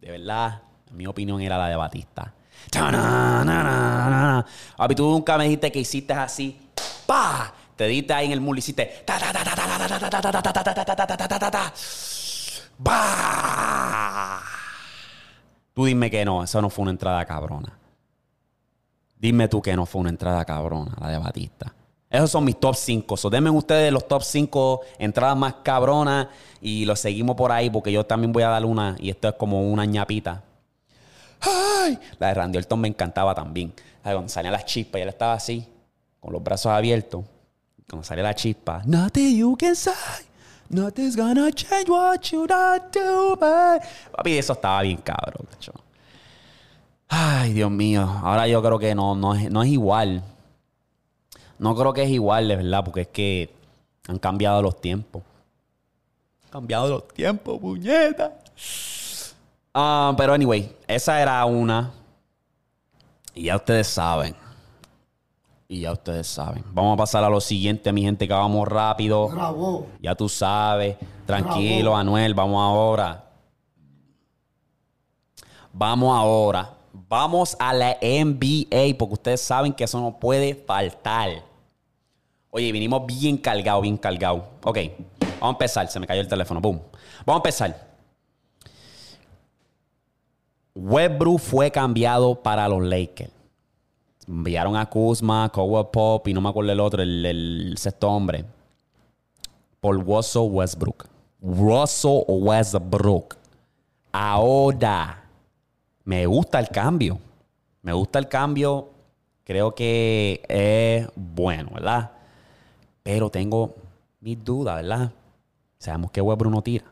de verdad, en mi opinión, era la de Batista. Papi, tú nunca me dijiste que hiciste así. ¡Pa! Te diste ahí en el y hiciste. Tú dime que no, eso no fue una entrada cabrona. Dime tú que no fue una entrada cabrona, la de Batista. Esos son mis top 5. So, denme ustedes los top 5 entradas más cabronas y los seguimos por ahí porque yo también voy a dar una y esto es como una ñapita. ¡Ay! La de Randy Orton me encantaba también. Cuando salían las chispas y él estaba así, con los brazos abiertos. Cuando salía la chispa, Nothing you can say. Nothing's gonna change what you do, Papi, eso estaba bien cabrón. Ay, Dios mío. Ahora yo creo que no, no, es, no es igual. No creo que es igual, de verdad, porque es que han cambiado los tiempos. Han cambiado los tiempos, puñeta. Uh, pero anyway, esa era una. Y ya ustedes saben. Y ya ustedes saben. Vamos a pasar a lo siguiente, mi gente, que vamos rápido. Bravo. Ya tú sabes. Tranquilo, Bravo. Anuel. Vamos ahora. Vamos ahora Vamos a la NBA, porque ustedes saben que eso no puede faltar. Oye, vinimos bien cargado, bien cargado. Ok, vamos a empezar. Se me cayó el teléfono. Boom. Vamos a empezar. Westbrook fue cambiado para los Lakers. Enviaron a Kuzma, Cowell Pop y no me acuerdo el otro, el, el sexto hombre. Por Russell Westbrook. Russell Westbrook. Ahora me gusta el cambio. Me gusta el cambio Creo que es bueno, ¿verdad? Pero tengo mis dudas, ¿verdad? Sabemos que Westbrook no tira.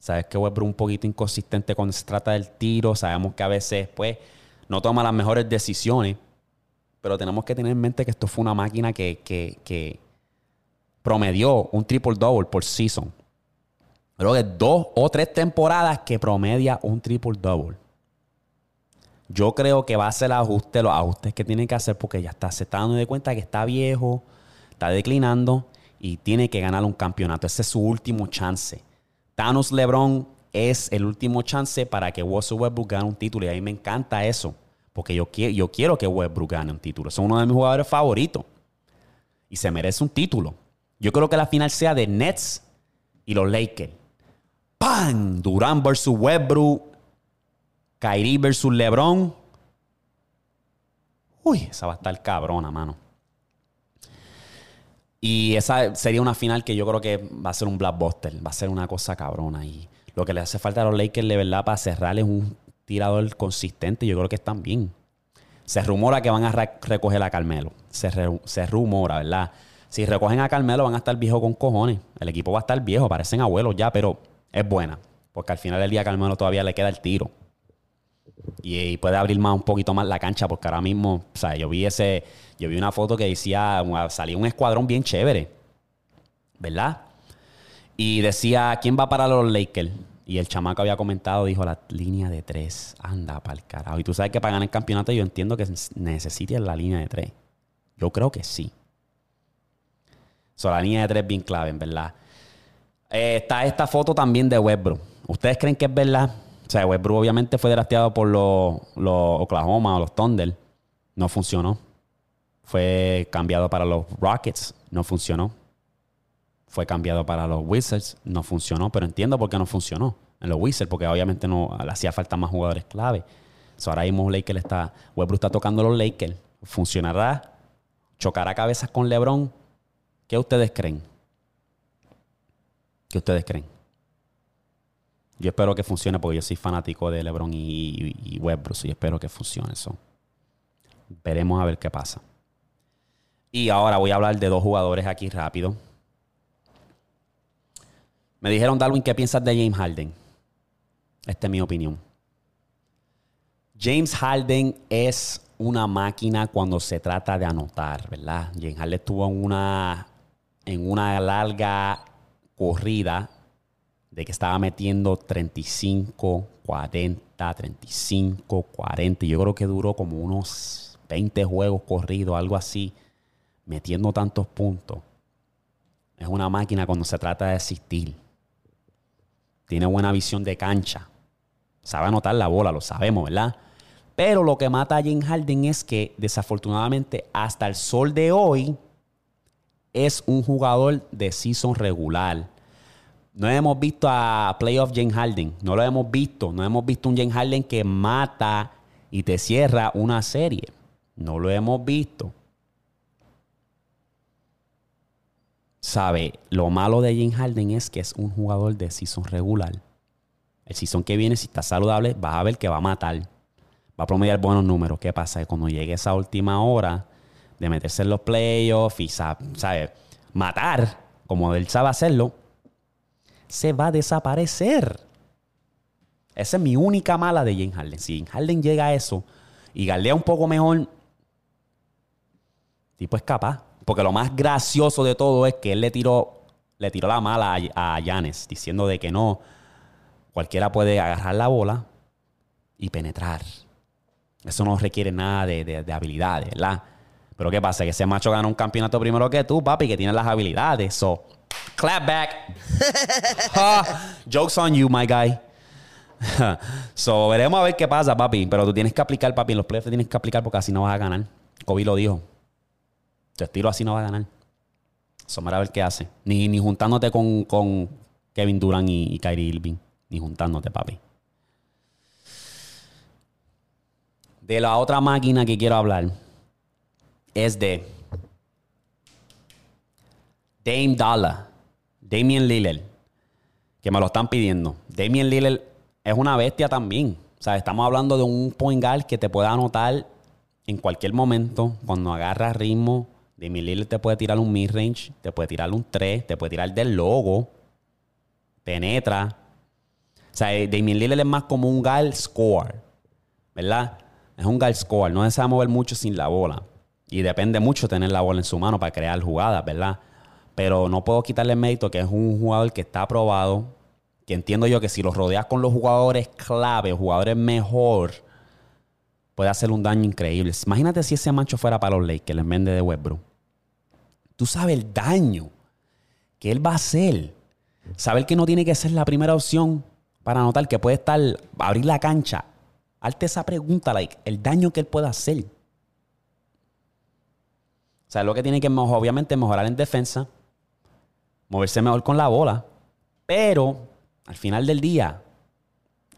Sabes que Westbrook es un poquito inconsistente cuando se trata del tiro. Sabemos que a veces, pues, no toma las mejores decisiones. Pero tenemos que tener en mente que esto fue una máquina que, que, promedió un triple-double por season. Creo que dos o tres temporadas que promedia un triple-double. Yo creo que va a ser el ajuste, los ajustes que tiene que hacer porque ya está, se está dando de cuenta que está viejo, está declinando y tiene que ganar un campeonato. Ese es su último chance. Thanos LeBron es el último chance para que Westbrook gane un título y a mí me encanta eso porque yo, quiero, yo quiero que Westbrook gane un título. Es uno de mis jugadores favoritos y se merece un título. Yo creo que la final sea de Nets y los Lakers. ¡Pam! Durán versus Westbrook. Kyrie versus LeBron. Uy, esa va a estar cabrona, mano. Y esa sería una final que yo creo que va a ser un blockbuster. Va a ser una cosa cabrona. Y lo que le hace falta a los Lakers, de verdad, para cerrar es un tirador consistente. Yo creo que están bien. Se rumora que van a recoger a Carmelo. Se, rumora, ¿verdad? Si recogen a Carmelo, van a estar viejos con cojones. El equipo va a estar viejo, parecen abuelos ya, pero es buena. Porque al final del día Carmelo todavía le queda el tiro. Y, puede abrir más un poquito más la cancha, porque ahora mismo, o sea, yo vi ese, yo vi una foto que decía, salía un escuadrón bien chévere, ¿verdad? Y decía, ¿quién va para los Lakers? Y el chamaco había comentado, dijo, la línea de tres, anda para el carajo. Y tú sabes que para ganar el campeonato yo entiendo que necesitas la línea de tres. Yo creo que sí. So, la línea de tres bien clave, en verdad. Eh, está esta foto también de Westbrook. ¿Ustedes creen que es verdad? O sea, Westbrook obviamente fue drafteado por los, Oklahoma o los Thunder. No funcionó. Fue cambiado para los Rockets. No funcionó. Fue cambiado para los Wizards. No funcionó. Pero entiendo por qué no funcionó en los Wizards. Porque obviamente no le hacía falta más jugadores clave. So, ahora mismo Lakers está... Westbrook está tocando los Lakers. ¿Funcionará? ¿Chocará cabezas con LeBron? ¿Qué ustedes creen? ¿Qué ustedes creen? Yo espero que funcione porque yo soy fanático de LeBron y, y, Westbrook y espero que funcione eso. Veremos a ver qué pasa. Y ahora voy a hablar de dos jugadores aquí rápido. Me dijeron, Darwin, ¿qué piensas de James Harden? Esta es mi opinión. James Harden es una máquina cuando se trata de anotar, ¿verdad? James Harden estuvo en una, en una larga corrida de que estaba metiendo 35, 40, 35, 40. Yo creo que duró como unos 20 juegos corridos, algo así, metiendo tantos puntos. Es una máquina cuando se trata de asistir. Tiene buena visión de cancha. Sabe anotar la bola, lo sabemos, ¿verdad? Pero lo que mata a Jim Harden es que, desafortunadamente, hasta el sol de hoy, es un jugador de season regular no hemos visto a Playoff James Harden. No lo hemos visto. No hemos visto un James Harden que mata y te cierra una serie. No lo hemos visto. Sabe, lo malo de James Harden es que es un jugador de season regular. El season que viene, si está saludable, vas a ver que va a matar. Va a promediar buenos números. ¿Qué pasa? Que cuando llegue esa última hora de meterse en los playoffs y sabe, matar, como él sabe hacerlo, se va a desaparecer. Esa es mi única mala de James Harden. Si James Harden llega a eso y galea un poco mejor, tipo es capaz. Porque lo más gracioso de todo es que él le tiró, le tiró la mala a Yanes, diciendo de que no, cualquiera puede agarrar la bola y penetrar. Eso no requiere nada de, de habilidades, ¿verdad? Pero ¿qué pasa? Que ese macho gana un campeonato primero que tú, papi, que tiene las habilidades. So, Clap back. [LAUGHS] jokes on you, my guy. [LAUGHS] so, veremos a ver qué pasa, papi. Pero tú tienes que aplicar, papi. En los playoffs tienes que aplicar porque así no vas a ganar. Kobe lo dijo. Tu estilo así no va a ganar. So, a ver qué hace. Ni, ni juntándote con, con Kevin Durant y, y Kyrie Irving. Ni juntándote, papi. De la otra máquina que quiero hablar es de Dame Dollar. Damien Lillard, que me lo están pidiendo. Damien Lillard es una bestia también. O sea, estamos hablando de un point guard que te puede anotar en cualquier momento, cuando agarra ritmo, Damian Lillard te puede tirar un mid-range, te puede tirar un 3, te puede tirar del logo, penetra. O sea, eh, Damian Lillard es más como un guard score, ¿verdad? Es un guard score, no se mover mucho sin la bola. Y depende mucho tener la bola en su mano para crear jugadas, ¿verdad? Pero no puedo quitarle el mérito que es un jugador que está aprobado, que entiendo yo que si lo rodeas con los jugadores clave, jugadores mejor, puede hacer un daño increíble. Imagínate si ese mancho fuera para los Lakers en vez de Westbrook. Tú sabes el daño que él va a hacer. Saber que no tiene que ser la primera opción para anotar que puede estar, abrir la cancha. Hazte esa pregunta, like, el daño que él puede hacer. O sea, lo que tiene que obviamente mejorar en defensa, moverse mejor con la bola, pero al final del día,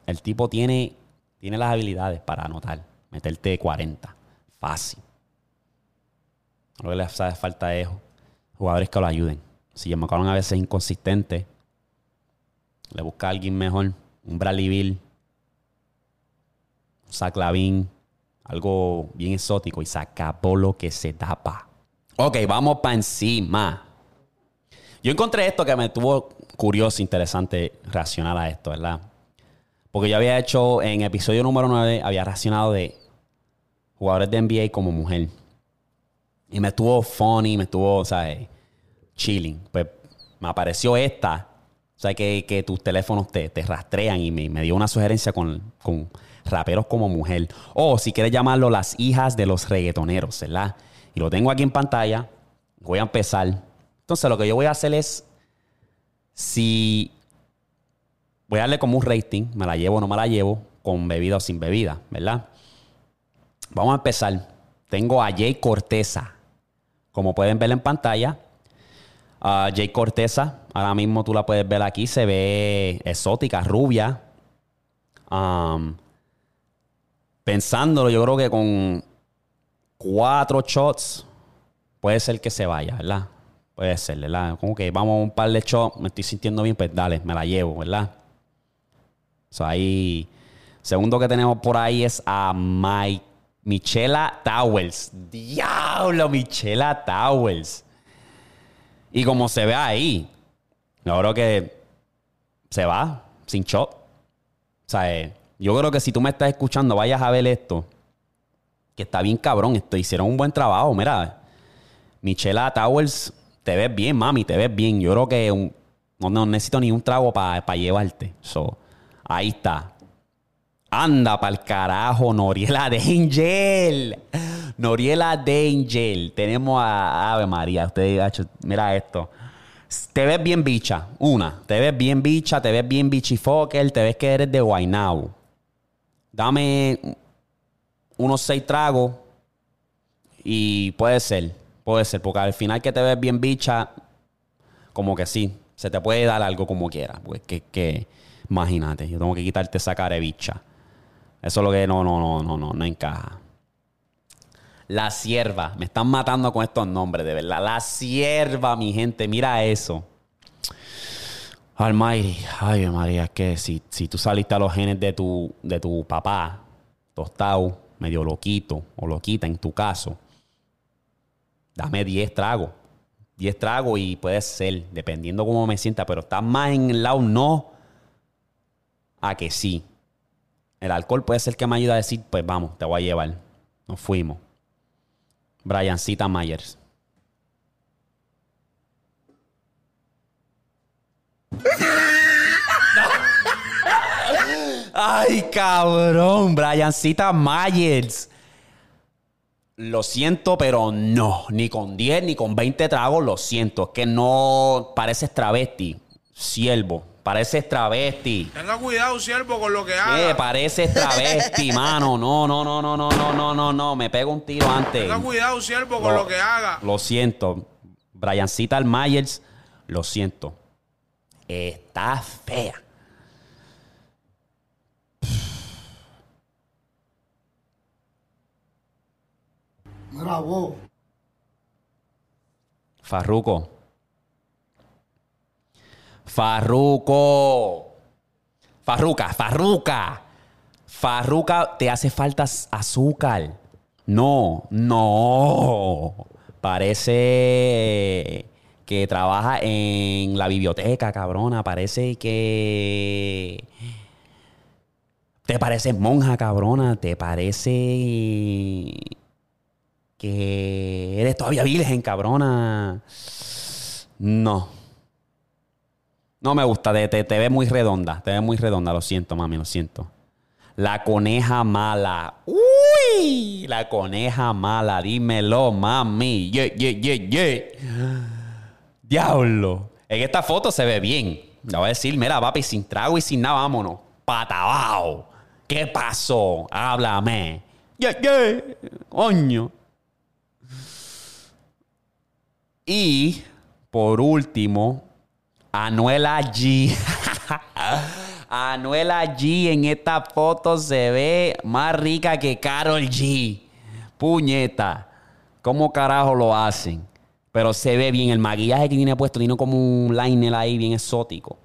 el tipo tiene, tiene las habilidades para anotar, meterte 40, fácil. Lo que le hace falta es jugadores que lo ayuden. Si McCollum a veces es inconsistente, le busca a alguien mejor, un Bradley Bill, un Zach algo bien exótico y saca lo que se tapa. Ok, vamos para encima. Yo encontré esto que me tuvo curioso, interesante reaccionar a esto, ¿verdad? Porque yo había hecho en episodio número 9, había reaccionado de jugadores de NBA como mujer. Y me estuvo funny, me estuvo, ¿sabes? Chilling. Pues me apareció esta. O sea, que, tus teléfonos te, te rastrean y me, me, dio una sugerencia con, con raperos como mujer. O si quieres llamarlo las hijas de los reggaetoneros, ¿verdad? Y lo tengo aquí en pantalla. Voy a empezar. Entonces lo que yo voy a hacer es, si voy a darle como un rating, me la llevo o no me la llevo, con bebida o sin bebida, ¿verdad? Vamos a empezar. Tengo a Jay Corteza. Como pueden ver en pantalla, uh, Jay Corteza, ahora mismo tú la puedes ver aquí, se ve exótica, rubia. Pensándolo, yo creo que con cuatro shots, puede ser que se vaya, ¿verdad? Puede ser, ¿verdad? Como que vamos a un par de shots, me estoy sintiendo bien, pues dale, me la llevo, ¿verdad? O sea, ahí. Segundo que tenemos por ahí es a Mike, Michela Towers. Diablo, Michela Towers. Y como se ve ahí, yo creo que se va sin shot. O sea, eh, yo creo que si tú me estás escuchando, vayas a ver esto que está bien cabrón. Esto, hicieron un buen trabajo. Mira, Michela Towers, te ves bien, mami, te ves bien. Yo creo que no, necesito ni un trago para llevarte. So, ahí está. Anda pa'l carajo, Noriela Angel. Noriela Angel. Tenemos a Ave María. Usted, mira esto. Te ves bien bicha. Una. Te ves bien bicha, te ves bien bichifoker, te ves que eres de Guaynabo. Dame unos seis tragos y puede ser, puede ser, porque al final que te ves bien bicha, como que sí, se te puede dar algo como quieras, pues que, que imagínate, yo tengo que quitarte esa cara de bicha. Eso es lo que no, no, no, no, no, no encaja. La sierva, me están matando con estos nombres, de verdad. La sierva, mi gente, mira eso. Almighty, ay María, es que si, si tú saliste a los genes de tu, de tu papá, tostado, medio loquito o loquita en tu caso, dame 10 tragos. 10 tragos y puede ser, dependiendo cómo me sienta, pero está más en el lado no a que sí. El alcohol puede ser que me ayude a decir, pues vamos, te voy a llevar. Nos fuimos. Briancita Myers. [LAUGHS] Ay, cabrón, Briancita Myers. Lo siento, pero no. Ni con 10 ni con 20 tragos, lo siento. Es que no pareces travesti, siervo. Pareces travesti. Tenga cuidado, siervo, con lo que haga. Eh, pareces travesti, [LAUGHS] mano. No, no, no, no, no, no, no, no, no. Me pego un tiro antes. Tenga cuidado, siervo, con lo, que haga. Lo siento. Briancita Myers, lo siento. Está fea. Farruco. Farruco. Farruca, Farruca. Farruca, te hace falta azúcar. No, no. Parece que trabaja en la biblioteca, cabrona. Parece que. Te parece monja, cabrona. Te parece que eres todavía virgen, cabrona. No. No me gusta. Te, te, te ve muy redonda. Te ve muy redonda. Lo siento, mami. Lo siento. La coneja mala. ¡Uy! La coneja mala. Dímelo, mami. Yeah, yeah, yeah, yeah. Diablo. En esta foto se ve bien. Le voy a decir, mira, papi, sin trago y sin nada, vámonos. Patabao. ¿Qué pasó? Háblame. Yeah, yeah. Coño. Y por último, Anuela G. [LAUGHS] Anuela G en esta foto se ve más rica que Carol G. Puñeta. ¿Cómo carajo lo hacen? Pero se ve bien. El maquillaje que tiene puesto tiene como un liner ahí bien exótico.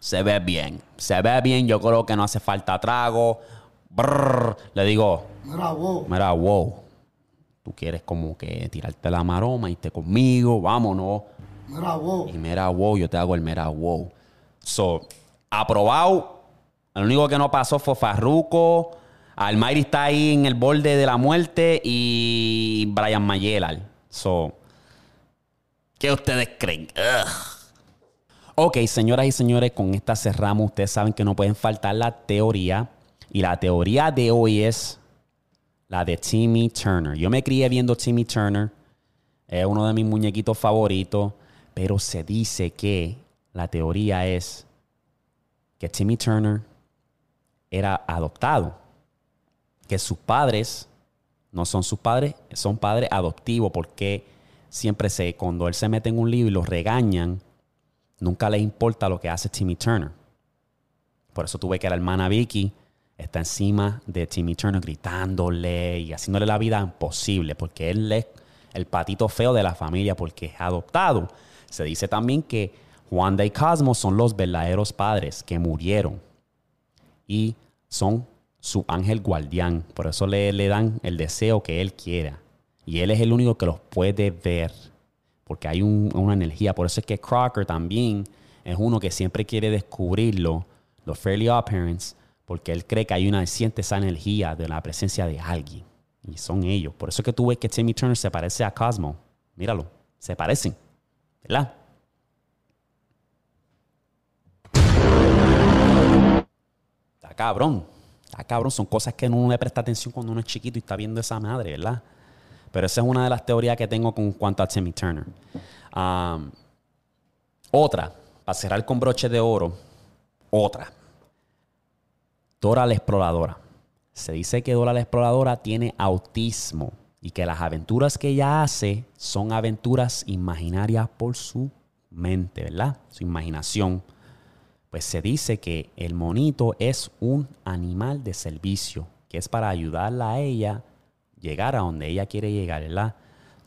Se ve bien. Se ve bien. Yo creo que no hace falta trago. Brrr. Le digo, Mira, wow. mira, wow. Tú quieres como que tirarte la maroma y te conmigo. Vámonos. Mira, wow. Y mira, wow, yo te hago el mira, wow. So, aprobado. El único que no pasó fue Farruko. Almighty está ahí en el borde de la muerte. Y Brian Mayelar. So, ¿qué ustedes creen? Ugh. Ok, señoras y señores, con esta cerramos. Ustedes saben que no pueden faltar la teoría. Y la teoría de hoy es la de Timmy Turner. Yo me crié viendo Timmy Turner. Es uno de mis muñequitos favoritos. Pero se dice que la teoría es que Timmy Turner era adoptado. Que sus padres no son sus padres, son padres adoptivos. Porque siempre se, cuando él se mete en un lío y los regañan, nunca les importa lo que hace Timmy Turner. Por eso tuve que la hermana Vicky está encima de Timmy Turner gritándole y haciéndole la vida imposible porque él es el patito feo de la familia porque es adoptado. Se dice también que Wanda y Cosmo son los verdaderos padres que murieron y son su ángel guardián. Por eso le, le dan el deseo que él quiera. Y él es el único que los puede ver porque hay un- una energía. Por eso es que Crocker también es uno que siempre quiere descubrirlo, los Fairly Odd Parents, porque él cree que hay una, siente esa energía de la presencia de alguien. Y son ellos. Por eso es que tú ves que Timmy Turner se parece a Cosmo. Míralo, se parecen. ¿Verdad? Está cabrón. Está cabrón. Son cosas que uno no le presta atención cuando uno es chiquito y está viendo esa madre, ¿verdad? Pero esa es una de las teorías que tengo con cuanto a Timmy Turner. Otra, para cerrar con broche de oro, otra. Dora la exploradora. Se dice que Dora la exploradora tiene autismo y que las aventuras que ella hace son aventuras imaginarias por su mente, ¿verdad? Su imaginación. Pues se dice que el monito es un animal de servicio, que es para ayudarla a ella llegar a donde ella quiere llegar, ¿verdad?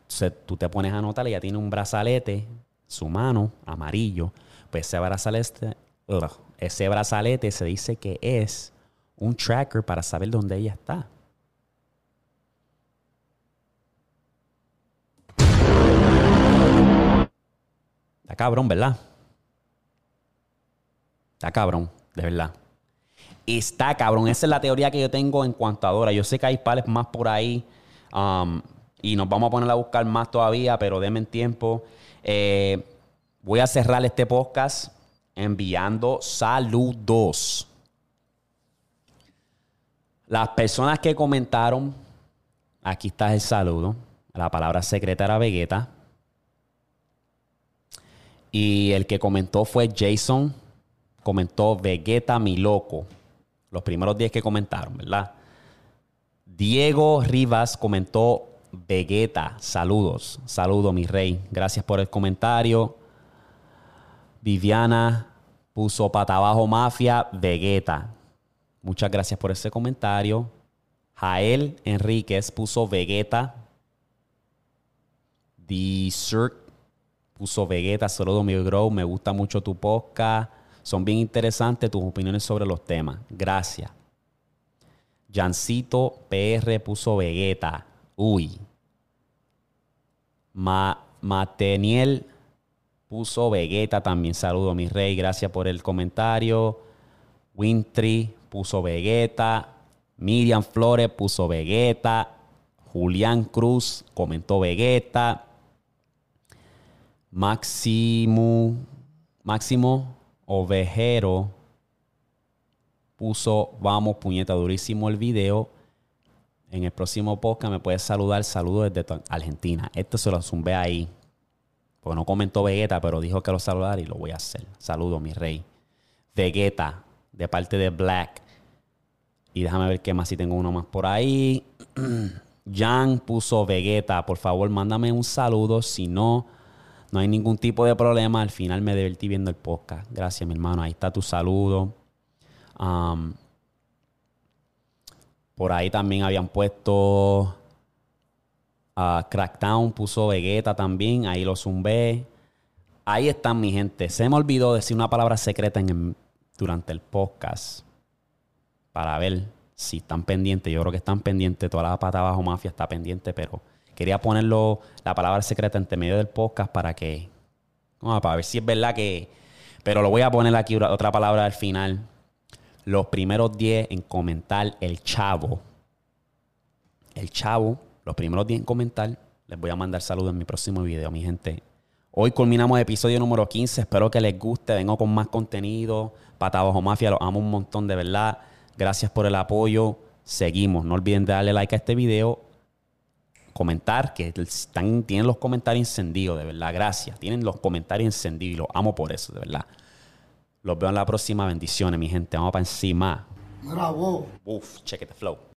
Entonces tú te pones a notar, ella tiene un brazalete, su mano, amarillo. Pues ese brazalete, ese brazalete se dice que es un tracker para saber dónde ella está. Está cabrón, ¿verdad? Está cabrón, de verdad. Está cabrón. Esa es la teoría que yo tengo en cuanto a Dora. Yo sé que hay pales más por ahí. um, y nos vamos a poner a buscar más todavía, pero denme tiempo. Eh, voy a cerrar este podcast enviando saludos. Las personas que comentaron, aquí está el saludo. La palabra secreta era Vegeta. Y el que comentó fue Jason. Comentó Vegeta mi loco. Los primeros 10 que comentaron, ¿verdad? Diego Rivas comentó Vegeta. Saludos. Saludos, mi rey. Gracias por el comentario. Viviana puso pata abajo mafia Vegeta. Muchas gracias por ese comentario. Jael Enríquez puso Vegeta. Desert puso Vegeta. Saludos, mi bro. Me gusta mucho tu podcast. Son bien interesantes tus opiniones sobre los temas. Gracias. Jancito PR puso Vegeta. Uy. Ma Mateniel puso Vegeta también. Saludo, mi rey. Gracias por el comentario. Wintry puso Vegeta. Miriam Flores puso Vegeta. Julián Cruz comentó Vegeta. Máximo, Máximo Ovejero puso Vamos, puñeta, durísimo el video. En el próximo podcast me puedes saludar. Saludos desde Argentina. Esto se lo zumbé ahí. Porque no comentó Vegeta, pero dijo que lo saludara y lo voy a hacer. Saludos, mi rey. Vegeta, de parte de Black. Y déjame ver qué más si tengo uno más por ahí. [CLEARS THROAT] Jan puso Vegeta. Por favor, mándame un saludo. Si no, no hay ningún tipo de problema. Al final me divertí viendo el podcast. Gracias, mi hermano. Ahí está tu saludo. Um, por ahí también habían puesto. Uh, Crackdown puso Vegeta también. Ahí lo zumbé. Ahí están, mi gente. Se me olvidó decir una palabra secreta en durante el podcast. Para ver si están pendientes. Yo creo que están pendientes. Toda la pata abajo mafia está pendiente, pero quería ponerlo la palabra secreta entre medio del podcast para que. para ver si es verdad que. Pero lo voy a poner aquí otra palabra al final. Los primeros 10 en comentar el chavo. El chavo, los primeros 10 en comentar. Les voy a mandar saludos en mi próximo video, mi gente. Hoy culminamos episodio número 15. Espero que les guste. Vengo con más contenido. Pata Abajo Mafia, los amo un montón de verdad. Gracias por el apoyo. Seguimos. No olviden darle like a este video. Comentar, que están, tienen los comentarios encendidos, de verdad. Gracias. Tienen los comentarios encendidos y los amo por eso, de verdad. Los veo en la próxima. Bendiciones, mi gente. Vamos para encima. Bravo. Uf, check it the flow.